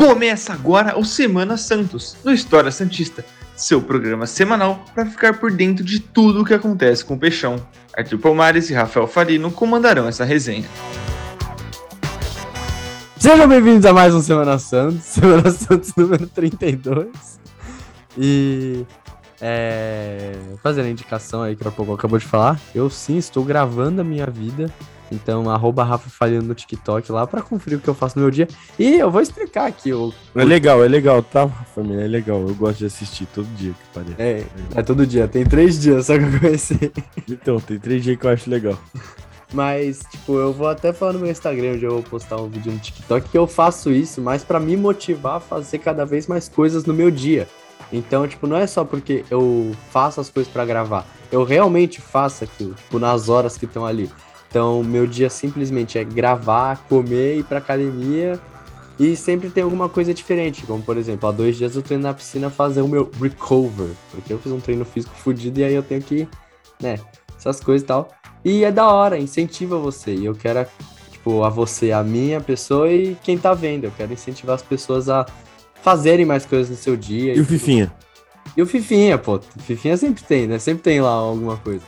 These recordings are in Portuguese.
Começa agora o Semana Santos, no História Santista, seu programa semanal para ficar por dentro de tudo o que acontece com o Peixão. Arthur Palmares e Rafael Farino comandarão essa resenha. Sejam bem-vindos a mais um Semana Santos, Semana Santos número 32. E é, fazendo a indicação aí que a pouco acabou de falar, eu sim estou gravando a minha vida então, arroba Rafa Falhando no TikTok lá pra conferir o que eu faço no meu dia. E eu vou explicar aqui. O... É legal, é legal, tá, família? É legal. Eu gosto de assistir todo dia, que parece. É, é todo dia. Tem três dias só que eu comecei. Então, tem três dias que eu acho legal. Mas, tipo, eu vou até falar no meu Instagram, onde eu vou postar um vídeo no TikTok, que eu faço isso, mas para me motivar a fazer cada vez mais coisas no meu dia. Então, tipo, não é só porque eu faço as coisas para gravar. Eu realmente faço aquilo, tipo, nas horas que estão ali. Então, meu dia simplesmente é gravar, comer, ir pra academia e sempre tem alguma coisa diferente. Como, por exemplo, há dois dias eu tô indo na piscina fazer o meu recover, porque eu fiz um treino físico fudido e aí eu tenho que, né, essas coisas e tal. E é da hora, incentiva você. E eu quero, tipo, a você, a minha pessoa e quem tá vendo. Eu quero incentivar as pessoas a fazerem mais coisas no seu dia. E, e o Fifinha? E o Fifinha, pô. O Fifinha sempre tem, né? Sempre tem lá alguma coisa.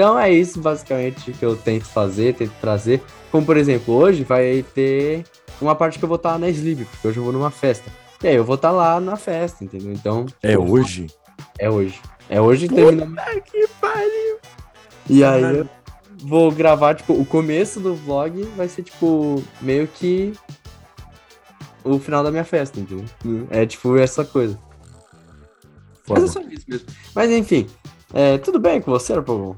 Então é isso basicamente que eu tento fazer, tento trazer. Como por exemplo, hoje vai ter uma parte que eu vou estar na Sleep, porque hoje eu vou numa festa. E aí eu vou estar lá na festa, entendeu? Então. É hoje? É hoje. É hoje terminando. que pariu! E aí eu vou gravar, tipo, o começo do vlog vai ser, tipo, meio que o final da minha festa, entendeu? É tipo essa coisa. Foda. Mas é só isso mesmo. Mas enfim, é, tudo bem com você, Pogão?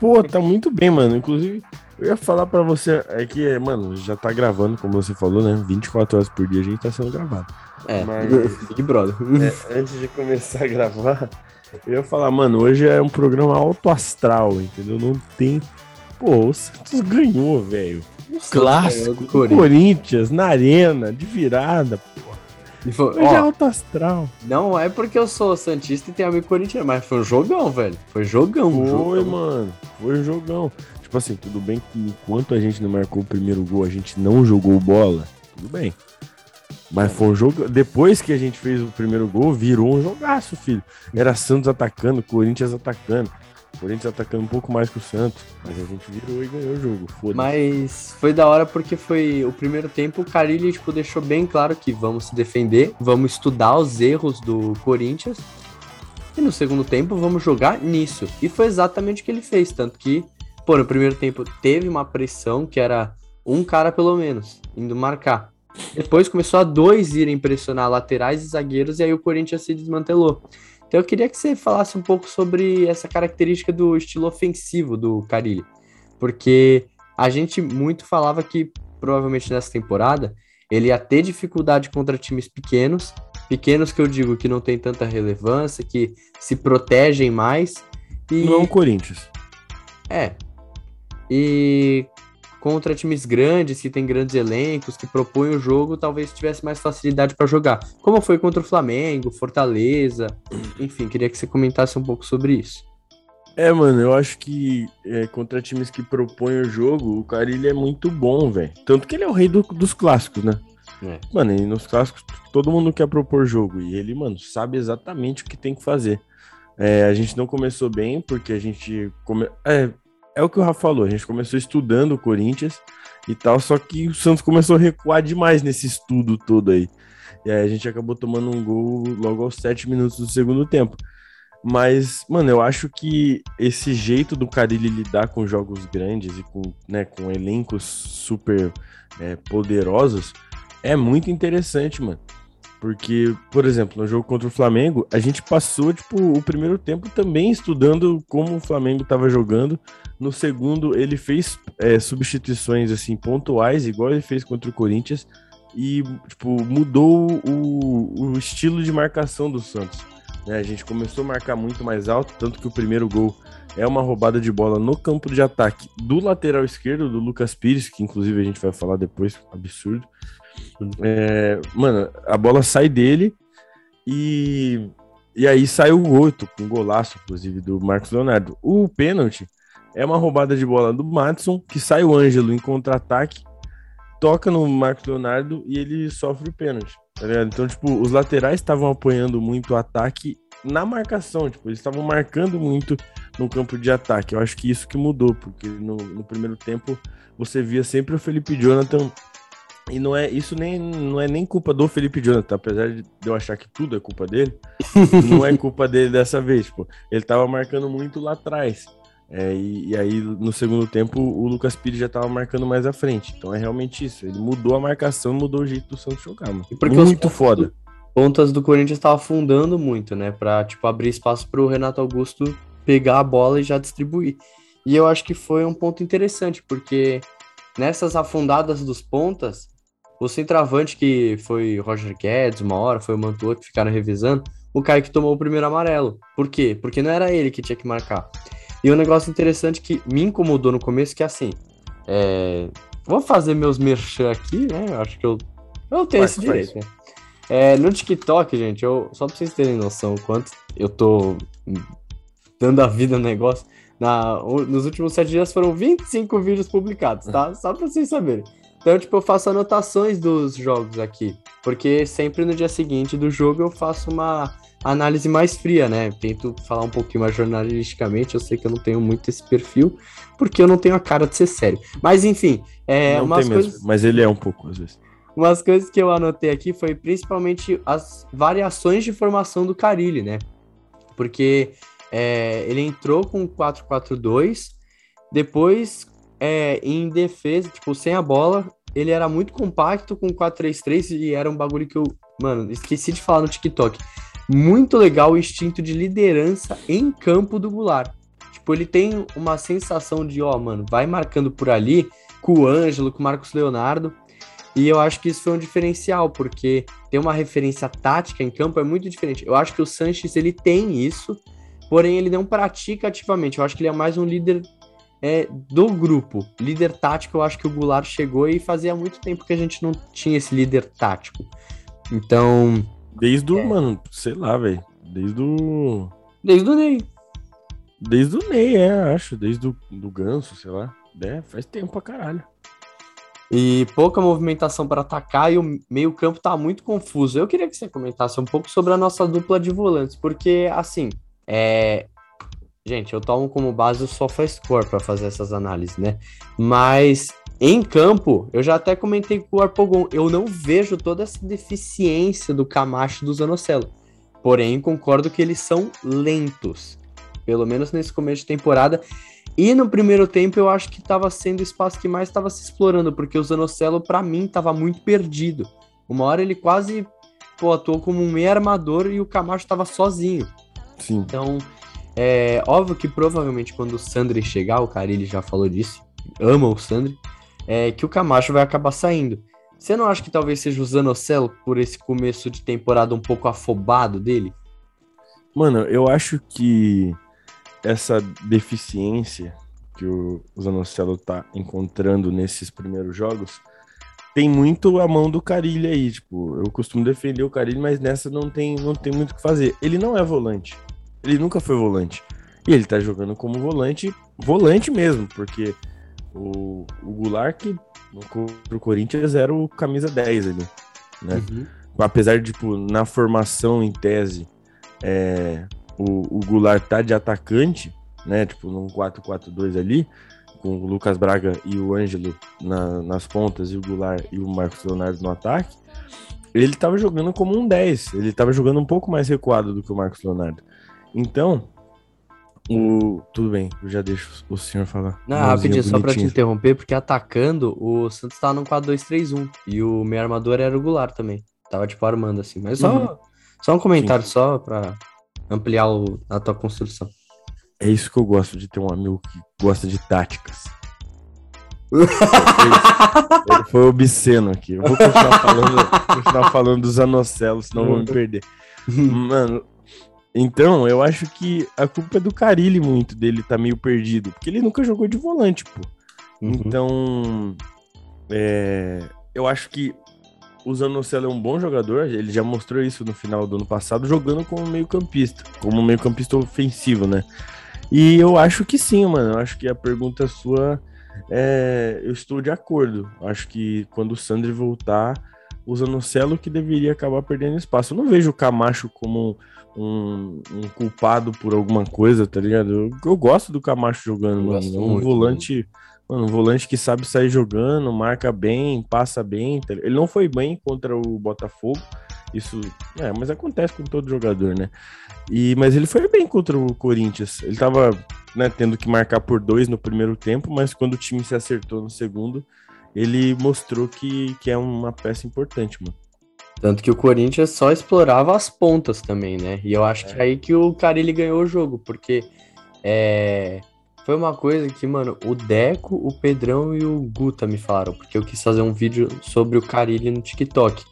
Pô, tá muito bem, mano. Inclusive, eu ia falar pra você, é que, mano, já tá gravando, como você falou, né? 24 horas por dia a gente tá sendo gravado. É, mas, Big Brother. É, antes de começar a gravar, eu ia falar, mano, hoje é um programa alto astral, entendeu? Não tem. Pô, o Santos ganhou, velho. Clássico, Corinthians, na arena, de virada, pô. Foi, ó, é alto astral. Não é porque eu sou Santista e tenho amigo corintiano, mas foi um jogão, velho. Foi jogão. Foi, jogão. mano. Foi um jogão. Tipo assim, tudo bem que enquanto a gente não marcou o primeiro gol, a gente não jogou bola. Tudo bem. Mas foi um jogo. Depois que a gente fez o primeiro gol, virou um jogaço, filho. Era Santos atacando, Corinthians atacando. Corinthians atacando um pouco mais que o Santos, mas a gente virou e ganhou o jogo. Mas foi da hora porque foi o primeiro tempo, o Carilli tipo, deixou bem claro que vamos se defender, vamos estudar os erros do Corinthians. E no segundo tempo vamos jogar nisso. E foi exatamente o que ele fez, tanto que, pô, no primeiro tempo teve uma pressão que era um cara pelo menos indo marcar. Depois começou a dois irem pressionar laterais e zagueiros e aí o Corinthians se desmantelou. Então eu queria que você falasse um pouco sobre essa característica do estilo ofensivo do Carilli, porque a gente muito falava que provavelmente nessa temporada ele ia ter dificuldade contra times pequenos, pequenos que eu digo que não tem tanta relevância, que se protegem mais. E... Não é o Corinthians. É. E contra times grandes, que tem grandes elencos, que propõem o jogo, talvez tivesse mais facilidade para jogar. Como foi contra o Flamengo, Fortaleza, enfim, queria que você comentasse um pouco sobre isso. É, mano, eu acho que é, contra times que propõem o jogo, o Carilli é muito bom, velho. Tanto que ele é o rei do, dos clássicos, né? É. Mano, e nos clássicos todo mundo quer propor jogo. E ele, mano, sabe exatamente o que tem que fazer. É, a gente não começou bem, porque a gente. Come... É, é o que o Rafa falou, a gente começou estudando o Corinthians e tal, só que o Santos começou a recuar demais nesse estudo todo aí. E aí a gente acabou tomando um gol logo aos sete minutos do segundo tempo. Mas, mano, eu acho que esse jeito do Carilli lidar com jogos grandes e com, né, com elencos super é, poderosos é muito interessante, mano. Porque, por exemplo, no jogo contra o Flamengo, a gente passou, tipo, o primeiro tempo também estudando como o Flamengo estava jogando. No segundo, ele fez é, substituições, assim, pontuais, igual ele fez contra o Corinthians. E, tipo, mudou o, o estilo de marcação do Santos. Né? A gente começou a marcar muito mais alto, tanto que o primeiro gol é uma roubada de bola no campo de ataque do lateral esquerdo, do Lucas Pires, que inclusive a gente vai falar depois, absurdo. É, mano, a bola sai dele e, e aí sai o gol, com um golaço, inclusive, do Marcos Leonardo. O pênalti é uma roubada de bola do Matson, que sai o Ângelo em contra-ataque, toca no Marcos Leonardo e ele sofre o pênalti. Tá? Então, tipo, os laterais estavam apoiando muito o ataque na marcação, tipo, eles estavam marcando muito no campo de ataque. Eu acho que isso que mudou, porque no, no primeiro tempo você via sempre o Felipe Jonathan e não é isso nem não é nem culpa do Felipe Jonathan, apesar de eu achar que tudo é culpa dele, não é culpa dele dessa vez, tipo, ele tava marcando muito lá atrás. É, e, e, aí, no segundo tempo, o Lucas Pires já tava marcando mais à frente. Então é realmente isso. Ele mudou a marcação, mudou o jeito do Santos jogar, mano. Porque muito foda. Pontas do Corinthians estavam afundando muito, né? Pra, tipo, abrir espaço pro Renato Augusto pegar a bola e já distribuir. E eu acho que foi um ponto interessante, porque nessas afundadas dos pontas, o centroavante que foi o Roger Guedes, uma hora, foi o Mantua que ficaram revisando, o cara que tomou o primeiro amarelo. Por quê? Porque não era ele que tinha que marcar. E um negócio interessante que me incomodou no começo, que é assim, é... vou fazer meus merchan aqui, né? Eu acho que eu, eu tenho faz, esse direito, né? É, no TikTok, gente, eu, só pra vocês terem noção quanto eu tô dando a vida no negócio, na, nos últimos sete dias foram 25 vídeos publicados, tá? Só pra vocês saberem. Então, tipo, eu faço anotações dos jogos aqui, porque sempre no dia seguinte do jogo eu faço uma análise mais fria, né? Tento falar um pouquinho mais jornalisticamente, eu sei que eu não tenho muito esse perfil, porque eu não tenho a cara de ser sério. Mas, enfim, é não umas coisas... Mesmo, mas ele é um pouco, às vezes. Umas coisas que eu anotei aqui foi principalmente as variações de formação do Carilli, né? Porque é, ele entrou com 4-4-2, depois é, em defesa, tipo, sem a bola, ele era muito compacto com 4-3-3 e era um bagulho que eu, mano, esqueci de falar no TikTok. Muito legal o instinto de liderança em campo do Goulart. Tipo, ele tem uma sensação de, ó, mano, vai marcando por ali com o Ângelo, com o Marcos Leonardo. E eu acho que isso foi um diferencial, porque ter uma referência tática em campo é muito diferente. Eu acho que o Sanches, ele tem isso, porém ele não pratica ativamente. Eu acho que ele é mais um líder é, do grupo. Líder tático, eu acho que o Goulart chegou e fazia muito tempo que a gente não tinha esse líder tático. Então. Desde o, é. mano, sei lá, velho. Desde o. Desde o Ney. Desde o Ney, é, acho. Desde o do Ganso, sei lá. É, faz tempo pra caralho. E pouca movimentação para atacar e o meio-campo tá muito confuso. Eu queria que você comentasse um pouco sobre a nossa dupla de volantes, porque, assim, é, Gente, eu tomo como base o SofaScore para fazer essas análises, né? Mas em campo, eu já até comentei com o Arpogon, eu não vejo toda essa deficiência do Camacho e do Zanocelo. Porém, concordo que eles são lentos, pelo menos nesse começo de temporada. E no primeiro tempo eu acho que estava sendo o espaço que mais estava se explorando, porque o Zanocelo para mim estava muito perdido. Uma hora ele quase pô, atuou como um meio armador e o Camacho estava sozinho. Sim. Então, é óbvio que provavelmente quando o Sandri chegar, o Carilli já falou disso, ama o Sandri, é que o Camacho vai acabar saindo. Você não acha que talvez seja o Zanocelo por esse começo de temporada um pouco afobado dele? Mano, eu acho que essa deficiência que o Zanocelo tá encontrando nesses primeiros jogos tem muito a mão do Carilli aí, tipo, eu costumo defender o Carilli, mas nessa não tem, não tem muito o que fazer. Ele não é volante. Ele nunca foi volante. E ele tá jogando como volante, volante mesmo, porque o, o Goulart, que no, Corinthians, era o camisa 10 ali, né? Uhum. Apesar de, tipo, na formação, em tese, é, o, o Goulart tá de atacante, né? Tipo, num 4-4-2 ali, com o Lucas Braga e o Ângelo na, nas pontas e o Goulart e o Marcos Leonardo no ataque, ele tava jogando como um 10. Ele tava jogando um pouco mais recuado do que o Marcos Leonardo. Então, o... tudo bem, eu já deixo o senhor falar. Não, rapidinho, só pra te interromper, porque atacando, o Santos tava no 4-2-3-1. E o meu armador era o Goulart também. Tava tipo armando assim. Mas só, uhum. só um comentário Sim. só pra ampliar o, a tua construção. É isso que eu gosto de ter um amigo que gosta de táticas. Ele foi obsceno aqui. Eu vou continuar falando, continuar falando dos anocelos, senão vou me perder. Mano, então, eu acho que a culpa é do Carilli muito dele tá meio perdido, porque ele nunca jogou de volante, pô. Uhum. Então, é, eu acho que o Zanocelo é um bom jogador, ele já mostrou isso no final do ano passado, jogando como meio-campista, como meio-campista ofensivo, né? E eu acho que sim, mano. Eu acho que a pergunta sua é, eu estou de acordo. Acho que quando o Sandri voltar, o Zanocelo que deveria acabar perdendo espaço. Eu não vejo o Camacho como um, um culpado por alguma coisa, tá ligado? Eu, eu gosto do Camacho jogando, mano. É um muito, volante. Mano, um volante que sabe sair jogando, marca bem, passa bem. Tá ele não foi bem contra o Botafogo. Isso, é, mas acontece com todo jogador, né? E, mas ele foi bem contra o Corinthians. Ele tava né, tendo que marcar por dois no primeiro tempo, mas quando o time se acertou no segundo, ele mostrou que, que é uma peça importante, mano. Tanto que o Corinthians só explorava as pontas também, né? E eu acho é. que é aí que o Carilli ganhou o jogo, porque é, foi uma coisa que, mano, o Deco, o Pedrão e o Guta me falaram, porque eu quis fazer um vídeo sobre o Carilli no TikTok.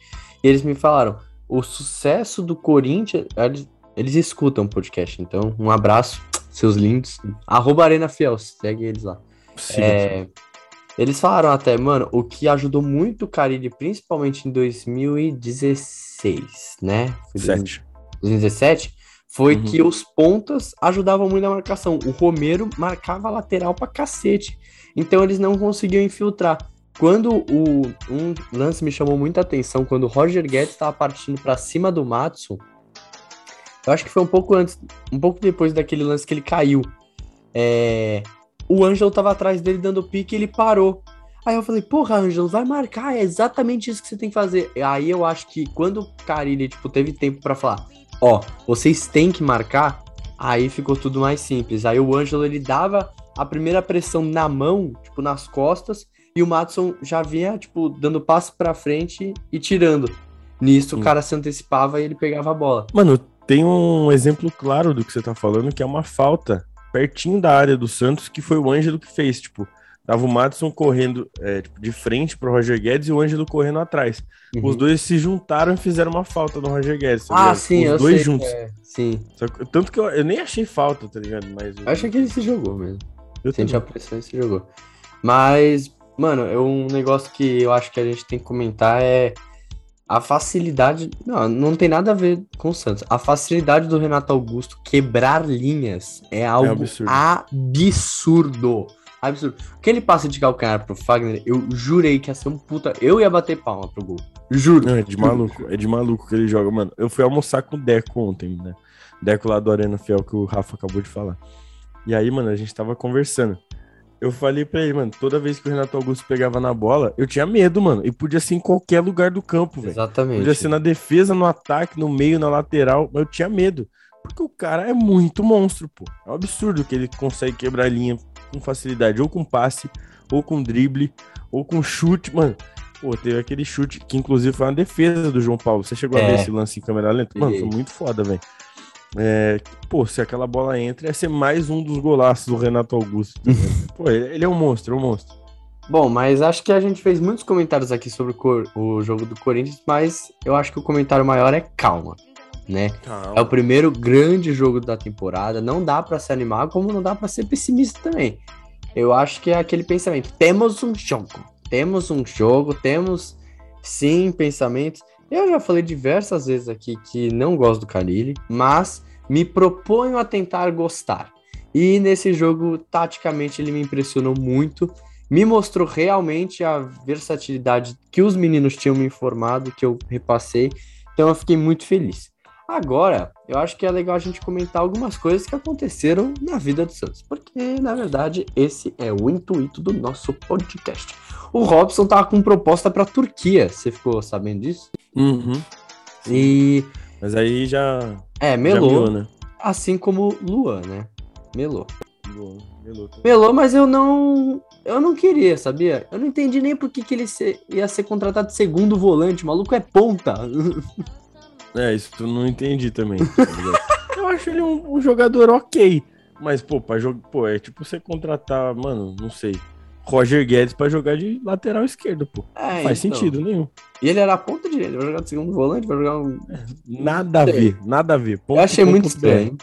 E eles me falaram, o sucesso do Corinthians, eles, eles escutam o podcast, então um abraço, seus lindos. Arroba Arena Fiel, segue eles lá. Sim, é, sim. Eles falaram até, mano, o que ajudou muito o Carille, principalmente em 2016, né? Foi 2017, foi uhum. que os pontas ajudavam muito na marcação. O Romero marcava lateral pra cacete. Então eles não conseguiam infiltrar. Quando o um lance me chamou muita atenção, quando o Roger Guedes estava partindo para cima do Matson, eu acho que foi um pouco antes, um pouco depois daquele lance que ele caiu. É, o Ângelo tava atrás dele dando pique e ele parou. Aí eu falei, porra, Ângelo, vai marcar, é exatamente isso que você tem que fazer. Aí eu acho que quando o Carilli, tipo, teve tempo para falar, ó, vocês têm que marcar, aí ficou tudo mais simples. Aí o Ângelo, ele dava a primeira pressão na mão, tipo, nas costas, e o Matson já vinha, tipo, dando passo pra frente e tirando. Nisso Sim. o cara se antecipava e ele pegava a bola. Mano, tem um exemplo claro do que você tá falando, que é uma falta pertinho da área do Santos, que foi o Ângelo que fez, tipo, tava o Madison correndo é, tipo, de frente pro Roger Guedes e o Ângelo correndo atrás. Uhum. Os dois se juntaram e fizeram uma falta no Roger Guedes. Tá ah, sim, Os eu dois sei, juntos. É, sim. Que, tanto que eu, eu, nem achei falta, tá ligado? Mas eu... Acho que ele se jogou mesmo. Eu Sente a pressão e se jogou. Mas, mano, é um negócio que eu acho que a gente tem que comentar é a facilidade. Não, não tem nada a ver com o Santos. A facilidade do Renato Augusto quebrar linhas é algo é absurdo. absurdo. Absurdo. Que ele passa de calcanhar pro Fagner, eu jurei que ia ser um puta. Eu ia bater palma pro gol. Juro. Não, é de maluco. É de maluco que ele joga, mano. Eu fui almoçar com o Deco ontem, né? Deco lá do Arena Fiel que o Rafa acabou de falar. E aí, mano, a gente tava conversando eu falei pra ele, mano, toda vez que o Renato Augusto pegava na bola, eu tinha medo, mano. E podia ser em qualquer lugar do campo, velho. Exatamente. Podia ser na defesa, no ataque, no meio, na lateral, mas eu tinha medo. Porque o cara é muito monstro, pô. É um absurdo que ele consegue quebrar a linha com facilidade, ou com passe, ou com drible, ou com chute, mano. Pô, teve aquele chute que inclusive foi uma defesa do João Paulo. Você chegou é. a ver esse lance em câmera lenta? Mano, foi muito foda, velho. É, pô, se aquela bola entra, ia ser mais um dos golaços do Renato Augusto. Tá pô, ele é um monstro, é um monstro. Bom, mas acho que a gente fez muitos comentários aqui sobre o, o jogo do Corinthians, mas eu acho que o comentário maior é calma, né? Calma. É o primeiro grande jogo da temporada, não dá para se animar, como não dá para ser pessimista também. Eu acho que é aquele pensamento, temos um jogo, temos um jogo, temos sim pensamentos. Eu já falei diversas vezes aqui que não gosto do Carilli, mas me proponho a tentar gostar. E nesse jogo, taticamente, ele me impressionou muito. Me mostrou realmente a versatilidade que os meninos tinham me informado, que eu repassei. Então eu fiquei muito feliz. Agora, eu acho que é legal a gente comentar algumas coisas que aconteceram na vida do Santos, porque na verdade esse é o intuito do nosso podcast. O Robson tava com proposta para Turquia, você ficou sabendo disso? Uhum. E. Mas aí já. É, melou. né? Assim como Luan, né? Melou. Melou, melou, mas eu não. Eu não queria, sabia? Eu não entendi nem por que, que ele ia ser contratado de segundo volante. O maluco é ponta. É, isso eu não entendi também. Tá eu acho ele um, um, jogador ok. Mas, pô, pra jogar. Pô, é tipo você contratar, mano, não sei. Roger Guedes para jogar de lateral esquerdo, pô. É, Faz então. sentido nenhum. E ele era a ponta direita, vai jogar de segundo volante, vai jogar um. Nada a ver, nada a ver. Ponto, Eu achei muito estranho.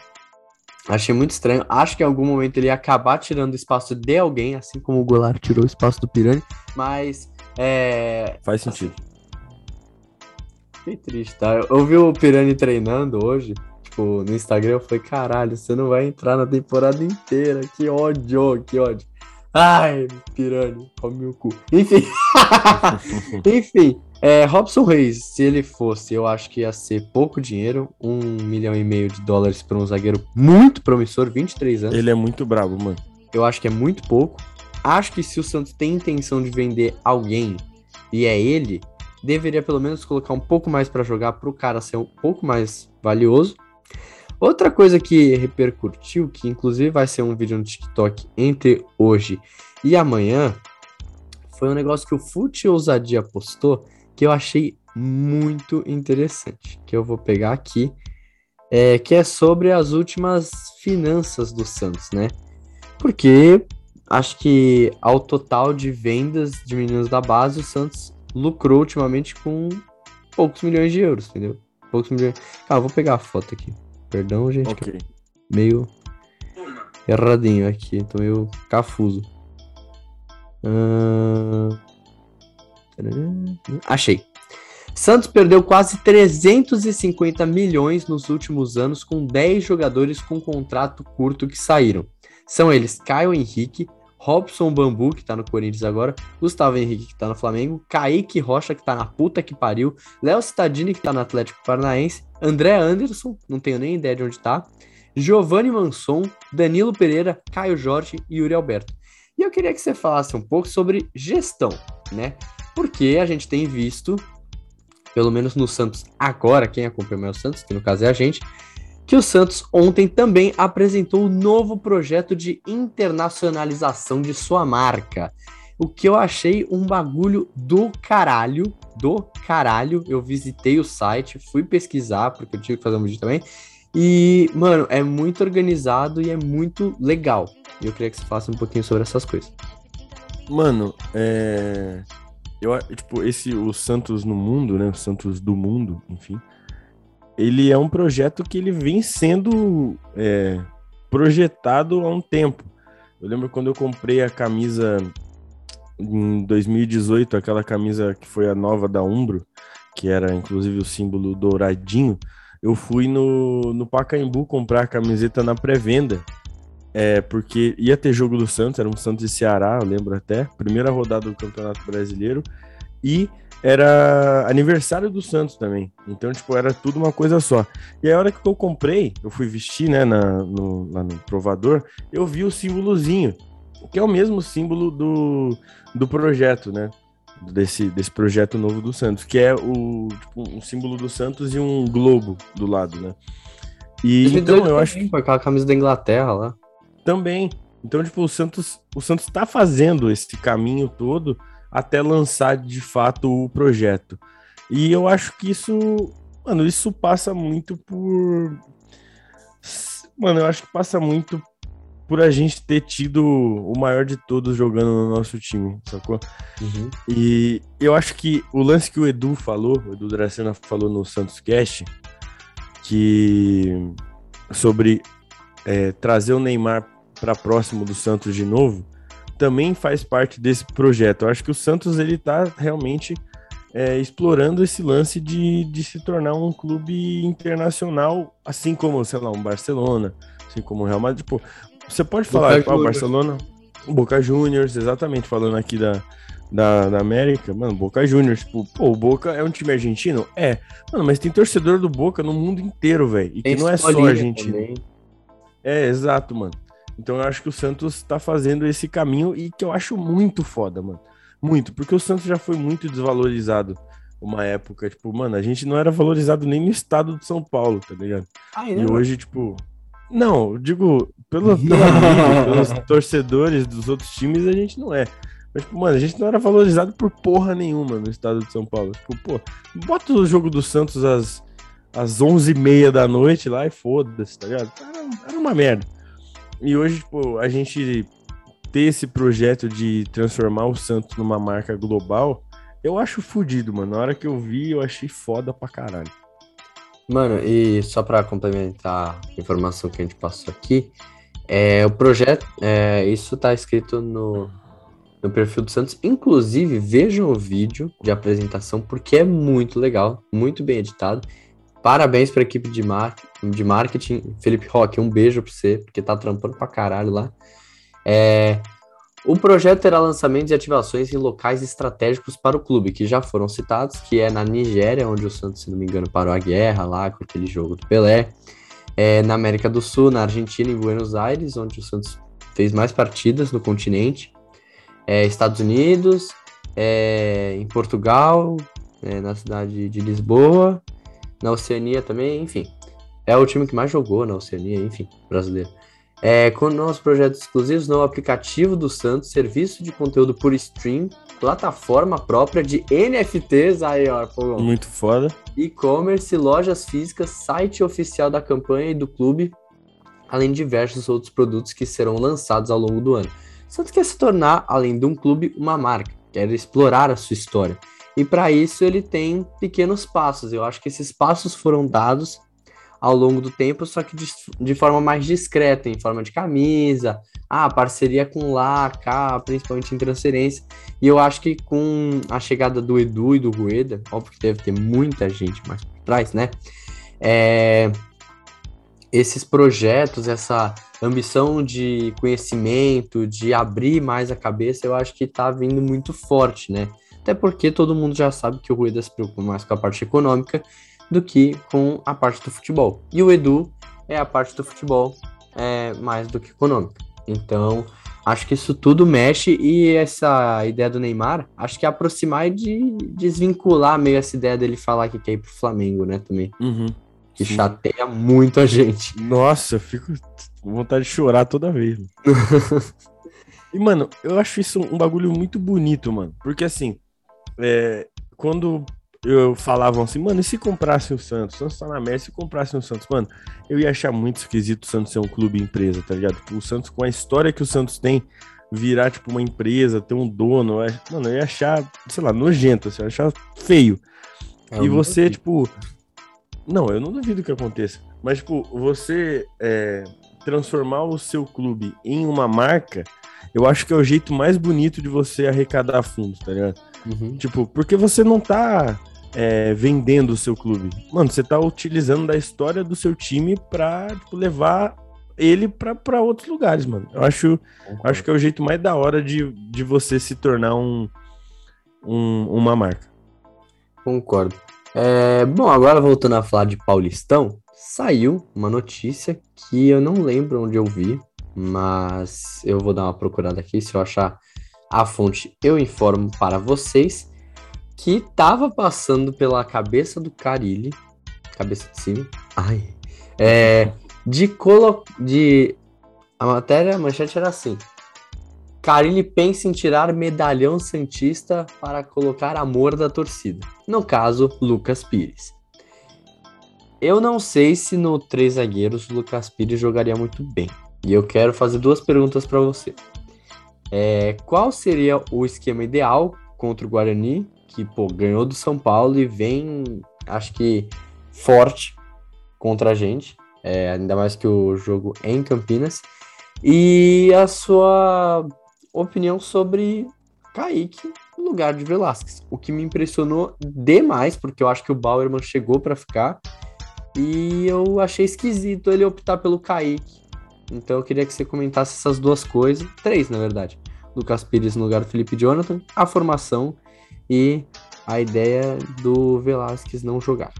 Achei muito estranho. Acho que em algum momento ele ia acabar tirando o espaço de alguém, assim como o Goulart tirou o espaço do Pirani. Mas. É... Faz sentido. Assim, fiquei triste, tá? Eu vi o Pirani treinando hoje, tipo, no Instagram. Eu falei, caralho, você não vai entrar na temporada inteira. Que ódio, que ódio. Ai, pirani, come o cu. Enfim. Enfim. É, Robson Reis, se ele fosse, eu acho que ia ser pouco dinheiro, um milhão e meio de dólares para um zagueiro muito promissor, 23 anos. Ele é muito brabo, mano. Eu acho que é muito pouco. Acho que se o Santos tem intenção de vender alguém e é ele, deveria pelo menos colocar um pouco mais para jogar para o cara ser um pouco mais valioso. Outra coisa que repercutiu, que inclusive vai ser um vídeo no TikTok entre hoje e amanhã, foi um negócio que o Fute Ousadia postou que eu achei muito interessante, que eu vou pegar aqui, é, que é sobre as últimas finanças do Santos, né? Porque acho que ao total de vendas de meninos da base, o Santos lucrou ultimamente com poucos milhões de euros, entendeu? Poucos milhões. Ah, vou pegar a foto aqui. Perdão, gente. Ok. Meio erradinho aqui, tô meio cafuso. Uh... Achei. Santos perdeu quase 350 milhões nos últimos anos com 10 jogadores com contrato curto que saíram. São eles Caio Henrique, Robson Bambu, que tá no Corinthians agora, Gustavo Henrique, que tá no Flamengo, Kaique Rocha, que tá na puta que pariu, Léo Cittadini, que tá no Atlético Paranaense, André Anderson, não tenho nem ideia de onde tá, Giovanni Manson, Danilo Pereira, Caio Jorge e Yuri Alberto. E eu queria que você falasse um pouco sobre gestão, né? Porque a gente tem visto, pelo menos no Santos agora, quem acompanha o Santos, que no caso é a gente, que o Santos ontem também apresentou um novo projeto de internacionalização de sua marca. O que eu achei um bagulho do caralho, do caralho. Eu visitei o site, fui pesquisar, porque eu tive que fazer um vídeo também. E, mano, é muito organizado e é muito legal. E eu queria que você falasse um pouquinho sobre essas coisas. Mano, é. Eu, tipo, esse, o Santos no mundo, né? O Santos do mundo, enfim ele é um projeto que ele vem sendo é, projetado há um tempo. Eu lembro quando eu comprei a camisa em 2018, aquela camisa que foi a nova da Umbro, que era inclusive o símbolo douradinho, eu fui no, no Pacaembu comprar a camiseta na pré-venda. É, porque ia ter jogo do Santos, era um Santos e Ceará, eu lembro até, primeira rodada do Campeonato Brasileiro, e era aniversário do Santos também. Então, tipo, era tudo uma coisa só. E aí, a hora que eu comprei, eu fui vestir, né, na, no, lá no provador, eu vi o símbolozinho, que é o mesmo símbolo do, do projeto, né? Desse, desse projeto novo do Santos, que é o tipo, um símbolo do Santos e um globo do lado, né? E então eu acho que. Aquela camisa da Inglaterra lá. Também. Então, tipo, o Santos, o Santos tá fazendo esse caminho todo até lançar de fato o projeto. E eu acho que isso, mano, isso passa muito por. Mano, eu acho que passa muito por a gente ter tido o maior de todos jogando no nosso time, sacou? Uhum. E eu acho que o lance que o Edu falou, o Edu Dracena falou no Santos Cast, que sobre é, trazer o Neymar para próximo do Santos de novo, também faz parte desse projeto. Eu acho que o Santos ele está realmente é, explorando esse lance de, de se tornar um clube internacional, assim como, sei lá, um Barcelona, assim como o Real Madrid. Tipo, você pode falar, tipo, ah, Barcelona, Boca Juniors, exatamente, falando aqui da, da, da América, mano, Boca Juniors, tipo, pô, o Boca é um time argentino? É, mano, mas tem torcedor do Boca no mundo inteiro, velho, e que não é só argentino. Também. É, exato, mano. Então eu acho que o Santos tá fazendo esse caminho e que eu acho muito foda, mano. Muito, porque o Santos já foi muito desvalorizado uma época, tipo, mano, a gente não era valorizado nem no estado de São Paulo, tá ligado? Ah, e hoje, tipo, não, digo, pelo, pelos torcedores dos outros times, a gente não é. Mas, tipo, mano, a gente não era valorizado por porra nenhuma no estado de São Paulo. Tipo, pô, bota o jogo do Santos às, às 11h30 da noite lá e foda-se, tá ligado? Era, era uma merda. E hoje, tipo, a gente ter esse projeto de transformar o Santos numa marca global, eu acho fodido, mano. Na hora que eu vi, eu achei foda pra caralho. Mano, e só para complementar a informação que a gente passou aqui, é, o projeto, é, isso tá escrito no, no perfil do Santos. Inclusive, vejam o vídeo de apresentação, porque é muito legal, muito bem editado. Parabéns para a equipe de, mar de marketing. Felipe Roque, um beijo para você, porque tá trampando pra caralho lá. É, O projeto terá lançamentos e ativações em locais estratégicos para o clube, que já foram citados, que é na Nigéria, onde o Santos, se não me engano, parou a guerra lá com aquele jogo do Pelé. É, na América do Sul, na Argentina, em Buenos Aires, onde o Santos fez mais partidas no continente. É, Estados Unidos, é, em Portugal, é, na cidade de Lisboa, na Oceania também, enfim. É o time que mais jogou na Oceania, enfim, brasileiro. É, com nossos projetos exclusivos no aplicativo do Santos, serviço de conteúdo por stream, plataforma própria de NFTs, aí ó, pô. Muito foda. E-commerce, lojas físicas, site oficial da campanha e do clube, além de diversos outros produtos que serão lançados ao longo do ano. Santos quer se tornar, além de um clube, uma marca, quer explorar a sua história. E para isso ele tem pequenos passos. Eu acho que esses passos foram dados ao longo do tempo, só que de, de forma mais discreta, em forma de camisa, ah, parceria com lá, cá, principalmente em transferência. E eu acho que com a chegada do Edu e do Rueda, óbvio que deve ter muita gente mais por trás, né? É, esses projetos, essa ambição de conhecimento, de abrir mais a cabeça, eu acho que tá vindo muito forte, né? Até porque todo mundo já sabe que o Rueda se preocupa mais com a parte econômica do que com a parte do futebol. E o Edu é a parte do futebol é, mais do que econômica. Então, acho que isso tudo mexe e essa ideia do Neymar, acho que é aproximar e de desvincular meio essa ideia dele falar que quer ir pro Flamengo, né, também. Uhum, que sim. chateia muito a gente. Nossa, eu fico com vontade de chorar toda vez. e, mano, eu acho isso um bagulho muito bonito, mano. Porque, assim, é, quando eu falavam assim, mano, e se comprasse o Santos? O Santos tá na merda, se comprasse o Santos, mano, eu ia achar muito esquisito o Santos ser um clube empresa, tá ligado? Tipo, o Santos, com a história que o Santos tem, virar, tipo, uma empresa, ter um dono, eu, mano, eu ia achar, sei lá, nojento, assim, eu ia achar feio. É e você, tipo. Não, eu não duvido que aconteça. Mas, tipo, você é, transformar o seu clube em uma marca, eu acho que é o jeito mais bonito de você arrecadar fundos, tá ligado? Uhum. Tipo, porque você não tá é, vendendo o seu clube. Mano, você tá utilizando da história do seu time pra tipo, levar ele para outros lugares, mano. Eu acho, acho que é o jeito mais da hora de, de você se tornar um, um uma marca. Concordo. É, bom, agora voltando a falar de Paulistão, saiu uma notícia que eu não lembro onde eu vi, mas eu vou dar uma procurada aqui. Se eu achar a fonte, eu informo para vocês que estava passando pela cabeça do Carilli, cabeça de cima, ai, é, de colo de a matéria, a manchete era assim: Carilli pensa em tirar medalhão santista para colocar amor da torcida. No caso, Lucas Pires. Eu não sei se no três zagueiros o Lucas Pires jogaria muito bem. E eu quero fazer duas perguntas para você. É, qual seria o esquema ideal contra o Guarani, que pô, ganhou do São Paulo e vem, acho que, forte contra a gente, é, ainda mais que o jogo é em Campinas, e a sua opinião sobre Kaique no lugar de Velasquez, o que me impressionou demais, porque eu acho que o Bauerman chegou para ficar, e eu achei esquisito ele optar pelo Kaique então eu queria que você comentasse essas duas coisas, três na verdade. Lucas Pires no lugar do Felipe Jonathan, a formação e a ideia do Velasquez não jogar.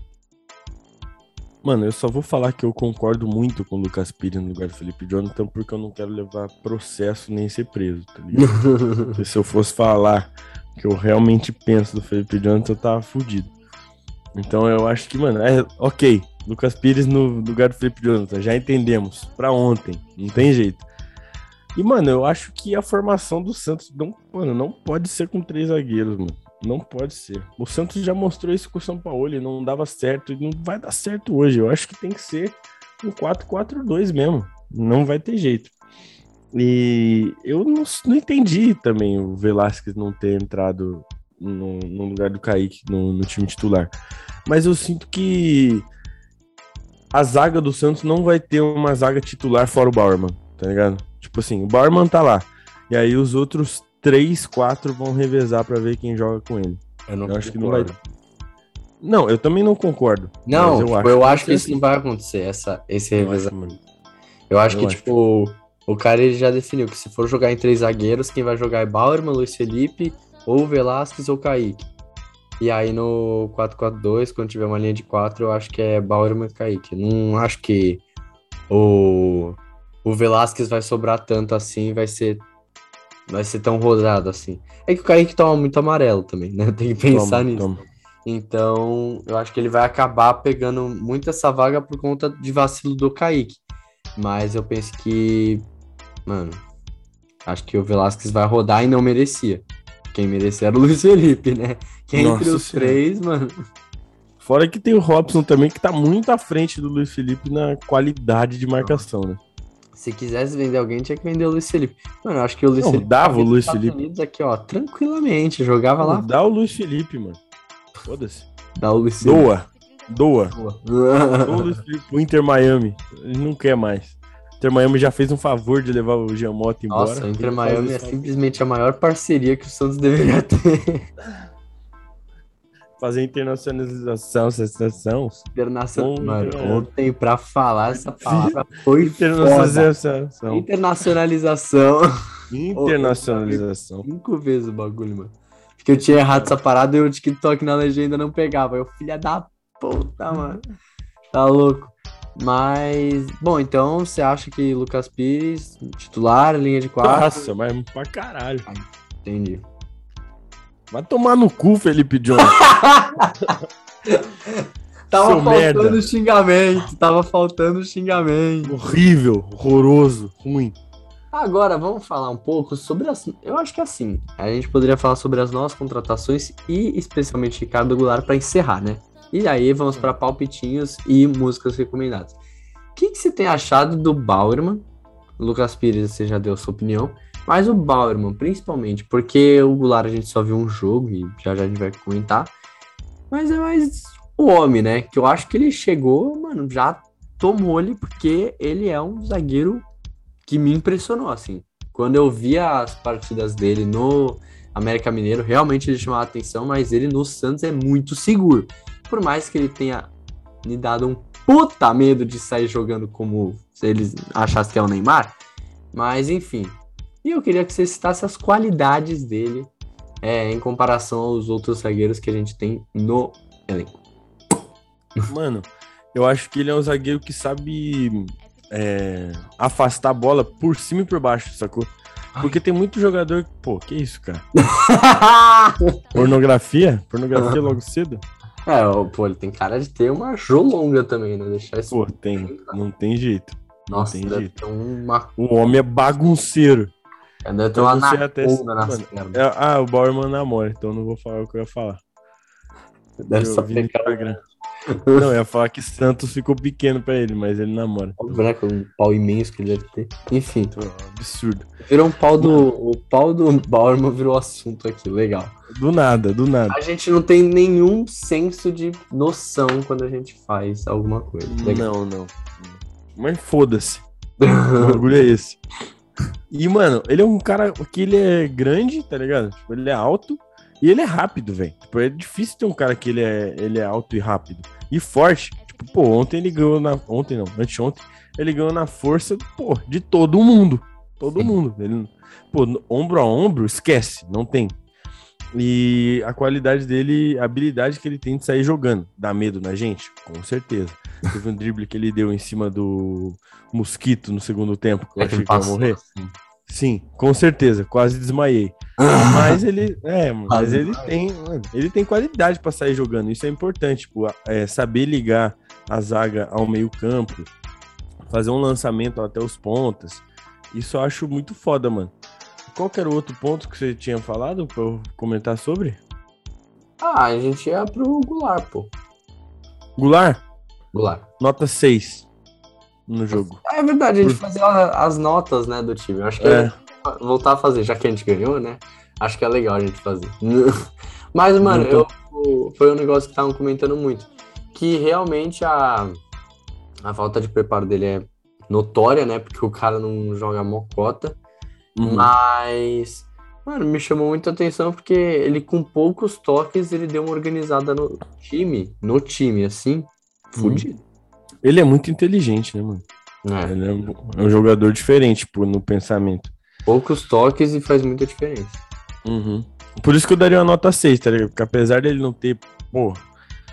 Mano, eu só vou falar que eu concordo muito com o Lucas Pires no lugar do Felipe Jonathan, porque eu não quero levar processo nem ser preso, tá ligado? se eu fosse falar que eu realmente penso do Felipe Jonathan, eu tava fudido. Então eu acho que, mano, é ok. Lucas Pires no lugar do Felipe Jonathan, já entendemos. Pra ontem, não tem jeito. E, mano, eu acho que a formação do Santos não, mano, não pode ser com três zagueiros, mano. Não pode ser. O Santos já mostrou isso com o São Paulo, e não dava certo e não vai dar certo hoje. Eu acho que tem que ser um 4-4-2 mesmo. Não vai ter jeito. E eu não, não entendi também o Velasquez não ter entrado no, no lugar do Kaique no, no time titular. Mas eu sinto que a zaga do Santos não vai ter uma zaga titular fora o Bauerman, tá ligado? Tipo assim, o Bauerman tá lá. E aí os outros três, quatro vão revezar para ver quem joga com ele. Eu, não eu acho que não vai. Não, eu também não concordo. Não, eu, tipo, acho, eu acho que, isso não vai acontecer, essa, esse revezamento. Eu acho eu que, acho. tipo, O cara ele já definiu que se for jogar em três zagueiros, quem vai jogar é Bauerman, Luiz Felipe, ou Velasquez ou Kaique. E aí no 4-4-2, quando tiver uma linha de quatro, eu acho que é Bauerman e Kaique. Não acho que o, o Velasquez vai sobrar tanto assim, vai ser vai ser tão rodado assim. É que o Kaique toma muito amarelo também, né? Tem que pensar toma, nisso. Toma. Então, eu acho que ele vai acabar pegando muito essa vaga por conta de vacilo do Kaique. Mas eu penso que, mano, acho que o Velasquez vai rodar e não merecia. Quem merecia era o Luiz Felipe, né? Que Nossa entre os senhora. três, mano. Fora que tem o Robson também, que tá muito à frente do Luiz Felipe na qualidade de marcação, né? Se quisesse vender alguém, tinha que vender o Luiz Felipe. Mano, eu acho que o Luiz não, Felipe. Dava o Luiz Felipe. Unidos aqui, ó, tranquilamente. Jogava lá. Dá o Luiz Felipe, mano. Foda-se. Dá o Luiz Felipe. Doa. Doa. Doa. Doa o Luiz Felipe pro Inter Miami. Ele não quer mais. Inter Miami já fez um favor de levar o Giamotto embora. Nossa, o Inter Miami é simplesmente a maior parceria que o Santos deveria ter fazer internacionalização, sensação. Internacional. Mano, ontem pra falar essa palavra foi internacionalização. Internacionalização. Internacionalização. Cinco vezes o bagulho, mano. Porque eu tinha errado essa parada e o TikTok na legenda não pegava. Eu, filha da puta, mano. Tá louco. Mas, bom, então você acha que Lucas Pires, titular, linha de quatro? Nossa, mas pra caralho. Entendi. Vai tomar no cu, Felipe Jones. tava Seu faltando merda. xingamento, tava faltando xingamento. Horrível, horroroso, ruim. Agora vamos falar um pouco sobre as. Eu acho que é assim, a gente poderia falar sobre as nossas contratações e especialmente Ricardo Goulart para encerrar, né? E aí vamos para palpitinhos e músicas recomendadas. O que, que você tem achado do Bauerman? Lucas Pires, você já deu sua opinião. Mas o Bauerman, principalmente, porque o Goulart a gente só viu um jogo e já já a gente vai comentar. Mas é mais o homem, né? Que eu acho que ele chegou, mano, já tomou ele porque ele é um zagueiro que me impressionou, assim. Quando eu via as partidas dele no América Mineiro, realmente ele chamava atenção, mas ele no Santos é muito seguro. Por mais que ele tenha me dado um puta medo de sair jogando como se eles achassem que é o Neymar. Mas enfim, e eu queria que você citasse as qualidades dele é, em comparação aos outros zagueiros que a gente tem no elenco. Mano, eu acho que ele é um zagueiro que sabe é, afastar a bola por cima e por baixo, sacou? Porque tem muito jogador. Pô, que isso, cara? Pornografia? Pornografia logo cedo? É, pô, ele tem cara de ter uma jolonga também, né? Deixar isso. Pô, tem. Não tem jeito. Nossa, não tem jeito. Uma... O homem é bagunceiro. Deve ter uma anaconda nas pernas. É, ah, o Bauerman namora, então não vou falar o que eu ia falar. Deve só pegar. Não, eu ia falar que Santos ficou pequeno pra ele, mas ele namora. Óbvio, né? Com um pau imenso que ele deve ter. Enfim. Então, absurdo. Virou um pau do. O pau do Bauerman virou assunto aqui, legal. Do nada, do nada. A gente não tem nenhum senso de noção quando a gente faz alguma coisa. Não, não. Mas foda-se. o bagulho é esse. E, mano, ele é um cara que ele é grande, tá ligado? Tipo, ele é alto e ele é rápido, velho. Tipo, é difícil ter um cara que ele é, ele é alto e rápido. E forte. Tipo, pô, ontem ele ganhou na. Ontem não, anteontem, ele ganhou na força, pô, de todo mundo. Todo Sim. mundo. Ele, pô, ombro a ombro, esquece, não tem. E a qualidade dele, a habilidade que ele tem de sair jogando. Dá medo na gente? Com certeza. Teve um drible que ele deu em cima do Mosquito no segundo tempo, que eu é achei que ia morrer. Assim. Sim, com certeza, quase desmaiei. mas ele, é, mas ele tem, ele tem qualidade para sair jogando. Isso é importante, tipo, é, saber ligar a zaga ao meio-campo, fazer um lançamento até os pontas. Isso eu acho muito foda, mano. Qual era o outro ponto que você tinha falado para eu comentar sobre? Ah, a gente ia pro Goulart, pô. Goulart? Goulart. Nota 6 no jogo. É verdade, a gente Por... fazia as notas, né, do time. Eu acho que é. voltar a fazer, já que a gente ganhou, né? Acho que é legal a gente fazer. Mas, mano, eu, foi um negócio que estavam comentando muito. Que realmente a, a falta de preparo dele é notória, né? Porque o cara não joga mocota. Uhum. Mas, mano, me chamou muita atenção porque ele, com poucos toques, ele deu uma organizada no time, no time, assim, fudido. Ele é muito inteligente, né, mano? É. Ele é um jogador diferente, tipo, no pensamento. Poucos toques e faz muita diferença. Uhum. Por isso que eu daria uma nota 6, tá ligado? Porque apesar dele não ter, pô,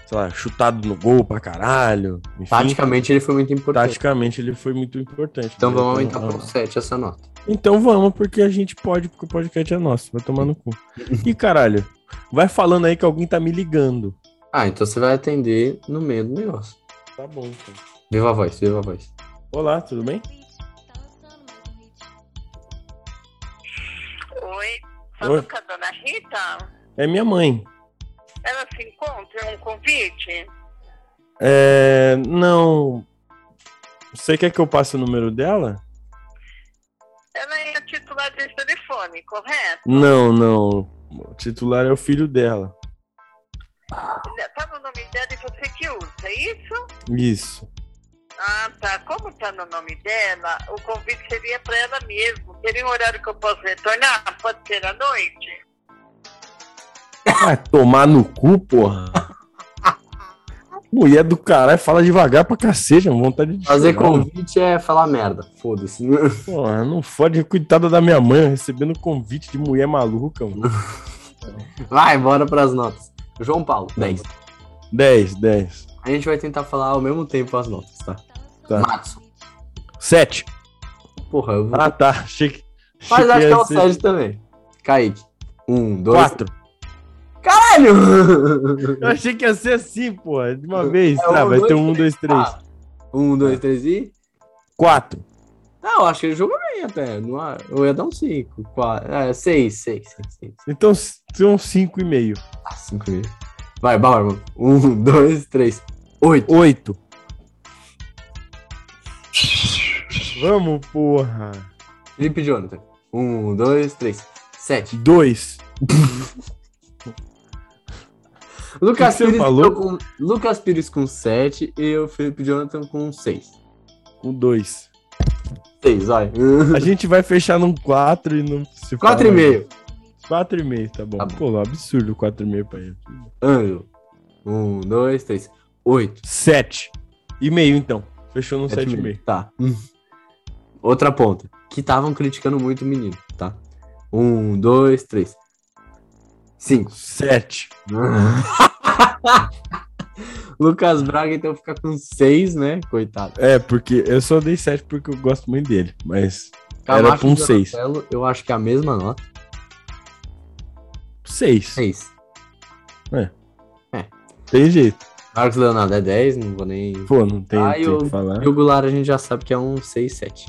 sei lá, chutado no gol pra caralho. Enfim, taticamente ele foi muito importante. Taticamente ele foi muito importante. Então vamos aumentar para 7 essa nota. Então vamos, porque a gente pode, porque o podcast é nosso. Vai tomar no cu. e caralho, vai falando aí que alguém tá me ligando. Ah, então você vai atender no meio do negócio. Tá bom, então. Viva a voz, viva a voz. Olá, tudo bem? Oi, falando com a dona Rita? É minha mãe. Ela se encontra um convite? É. Não. Você quer que eu passe o número dela? Ela é a titular desse telefone, correto? Não, não. O titular é o filho dela. Tá no nome dela e você que usa, é isso? Isso. Ah, tá. Como tá no nome dela, o convite seria para ela mesmo. Teria um horário que eu posso retornar? Pode ser à noite? Vai tomar no cu, porra. Mulher do caralho, fala devagar pra cacete, não vontade de Fazer chorar. convite é falar merda, foda-se. Porra, não fode, coitada da minha mãe, recebendo convite de mulher maluca, mano. Vai, bora pras notas. João Paulo, 10. 10, 10. A gente vai tentar falar ao mesmo tempo as notas, tá? Tá. Matson. 7. Porra, eu vou... Ah, tá. Achei que... Mas acho que é o 7 também. Kaique. 1, 2... 4. Caralho! Eu achei que ia ser assim, pô, de uma vez. É, tá, vai dois, ter um, dois, três. Ah, um, dois, três e. Quatro. Não, eu acho que ele jogou bem até. Eu ia dar um cinco. Quatro, é, seis, seis, seis. Então são cinco e meio. Ah, cinco e meio. Vai, Bauerman. Um, dois, três. Oito. Oito. Vamos, porra. Felipe Jonathan. Um, dois, três. Sete. Dois. Lucas Pires, falou? Com, Lucas Pires com 7 e o Felipe Jonathan com 6. Com 2. 6, vai. A gente vai fechar num 4 e não se 4,5. 4,5, tá bom. Tá bom. Pô, absurdo 4,5 pra ele. Ângelo. 1, 2, 3. 8. 7. E meio, então. Fechou no 7,5. Tá. Outra ponta. Que estavam criticando muito o menino, tá? 1, 2, 3. 5. 7. Lucas Braga, então, fica com 6, né? Coitado. É, porque eu só dei 7 porque eu gosto muito dele, mas Camacho era com 6. Eu acho que é a mesma nota. 6. 6. É. É. Tem jeito. Marcos Leonardo é 10, não vou nem. Pô, não tem, ah, o que falar. E o Goulart a gente já sabe que é um 6, 7.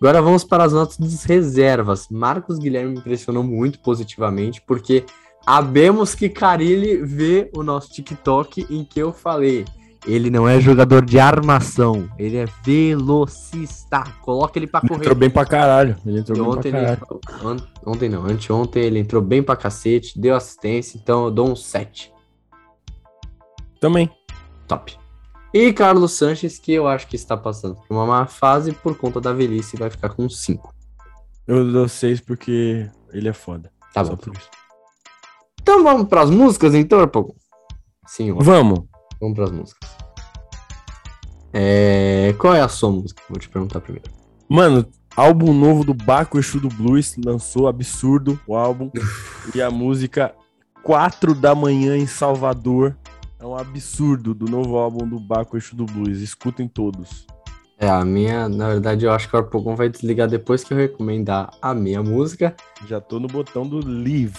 Agora vamos para as notas das reservas. Marcos Guilherme me impressionou muito positivamente, porque Abemos que Carilli vê o nosso TikTok em que eu falei. Ele não é jogador de armação, ele é velocista. Coloca ele pra correr. Ele entrou bem pra caralho. Ele entrou bem ontem pra caralho. Ele, ontem não, anteontem ele entrou bem pra cacete, deu assistência, então eu dou um 7. Também. Top. E Carlos Sanches, que eu acho que está passando por uma má fase por conta da velhice, vai ficar com 5. Eu dou 6 porque ele é foda. Tá Só bom. Por isso. Então vamos para as músicas, então, Arpagão? Sim, vamos. Vamos para as músicas. É... Qual é a sua música? Vou te perguntar primeiro. Mano, álbum novo do Baco Exu do Blues, lançou absurdo o álbum. e a música 4 da manhã em Salvador. É um absurdo do novo álbum do Baco Exu do Blues. Escutem todos. É, a minha, na verdade, eu acho que o Arpogão vai desligar depois que eu recomendar a minha música. Já tô no botão do Leave.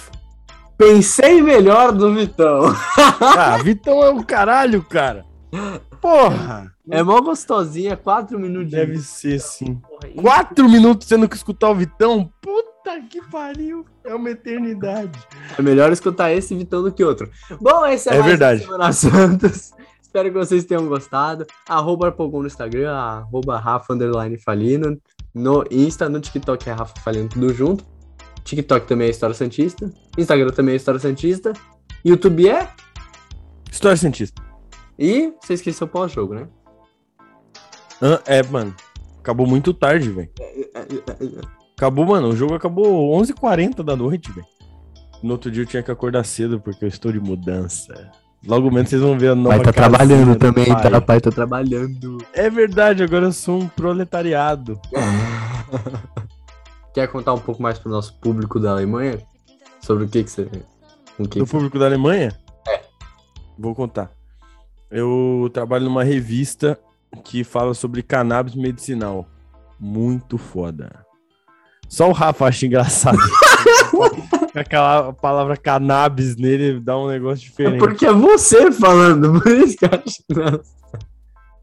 Pensei melhor do Vitão. Ah, Vitão é um caralho, cara. Porra! É mó gostosinha, quatro minutos. Deve ser, sim. Porra, quatro minutos tendo que escutar o Vitão? Puta que pariu! É uma eternidade. É melhor escutar esse Vitão do que outro. Bom, esse é, é mais verdade. Semana Santos. Espero que vocês tenham gostado. Arroba Arpogão no Instagram, arroba Rafa Underline Falino. No Insta, no TikTok é Rafa Falino, tudo junto. TikTok também é História Santista. Instagram também é História Santista. YouTube é? História Santista. E você esqueceu o pós-jogo, né? Ah, é, mano. Acabou muito tarde, velho. Acabou, mano. O jogo acabou 11h40 da noite, velho. No outro dia eu tinha que acordar cedo porque eu estou de mudança. Logo menos vocês vão ver a nova Pai tá trabalhando do também, pai. tá? Pai tá trabalhando. É verdade, agora eu sou um proletariado. Quer contar um pouco mais pro nosso público da Alemanha? Sobre o que que você... Com quem Do você... público da Alemanha? É. Vou contar. Eu trabalho numa revista que fala sobre cannabis medicinal. Muito foda. Só o Rafa acha engraçado. Aquela palavra cannabis nele dá um negócio É diferente. porque é você falando, por isso que eu acho engraçado.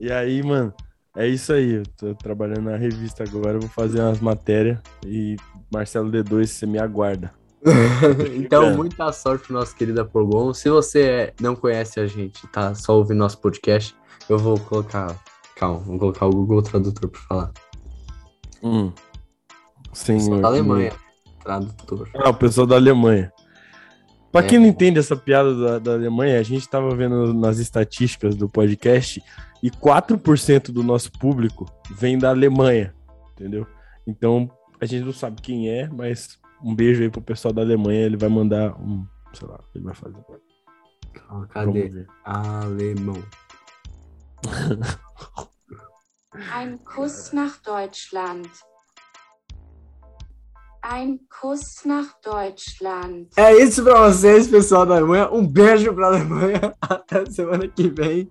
E aí, mano, é isso aí. Eu tô trabalhando na revista agora, vou fazer umas matérias e Marcelo D2, você me aguarda. então, muita sorte nosso querido Apogon. Se você não conhece a gente, tá só ouvindo nosso podcast, eu vou colocar. Calma, vou colocar o Google Tradutor pra falar. Hum. Senhor. Sou da Alemanha. Tradutor. Ah, o pessoal da Alemanha. Pra É. quem não entende essa piada da, da Alemanha, a gente tava vendo nas estatísticas do podcast e 4% do nosso público vem da Alemanha, entendeu? Então, a gente não sabe quem é, mas um beijo aí pro pessoal da Alemanha, ele vai mandar um, sei lá, ele vai fazer. Vamos cadê? Alemão. Ein Kuss nach Deutschland. Ein Kuss nach Deutschland. É isso pra vocês, pessoal da Alemanha. Um beijo pra Alemanha. Até semana que vem.